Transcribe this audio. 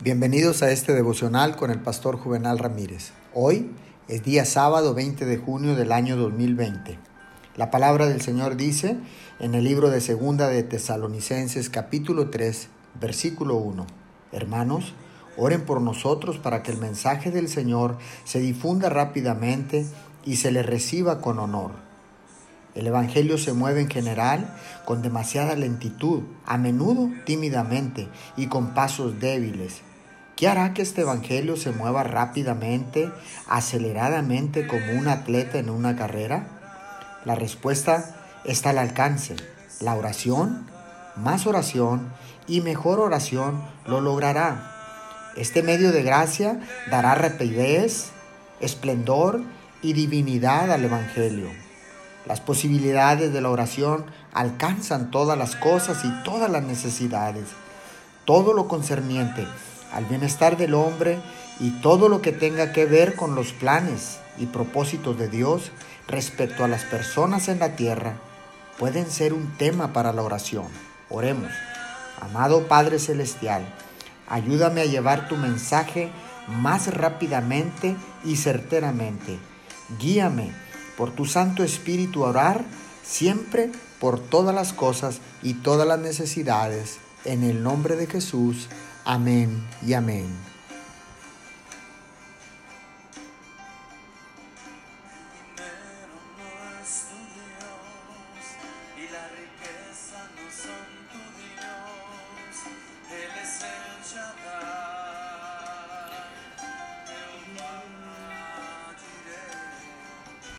Bienvenidos a este devocional con el pastor Juvenal Ramírez. Hoy es día sábado 20 de junio del año 2020. La palabra del Señor dice en el libro de Segunda de Tesalonicenses capítulo 3 versículo 1. Hermanos, oren por nosotros para que el mensaje del Señor se difunda rápidamente y se le reciba con honor. El Evangelio se mueve en general con demasiada lentitud, a menudo tímidamente y con pasos débiles. ¿Qué hará que este Evangelio se mueva rápidamente, aceleradamente como un atleta en una carrera? La respuesta está al alcance. La oración, más oración y mejor oración lo logrará. Este medio de gracia dará rapidez, esplendor y divinidad al Evangelio. Las posibilidades de la oración alcanzan todas las cosas y todas las necesidades. Todo lo concerniente al bienestar del hombre y todo lo que tenga que ver con los planes y propósitos de Dios respecto a las personas en la tierra pueden ser un tema para la oración. Oremos. Amado Padre Celestial, ayúdame a llevar tu mensaje más rápidamente y certeramente. Guíame por tu Santo Espíritu a orar siempre por todas las cosas y todas las necesidades. En el nombre de Jesús. Amén y amén.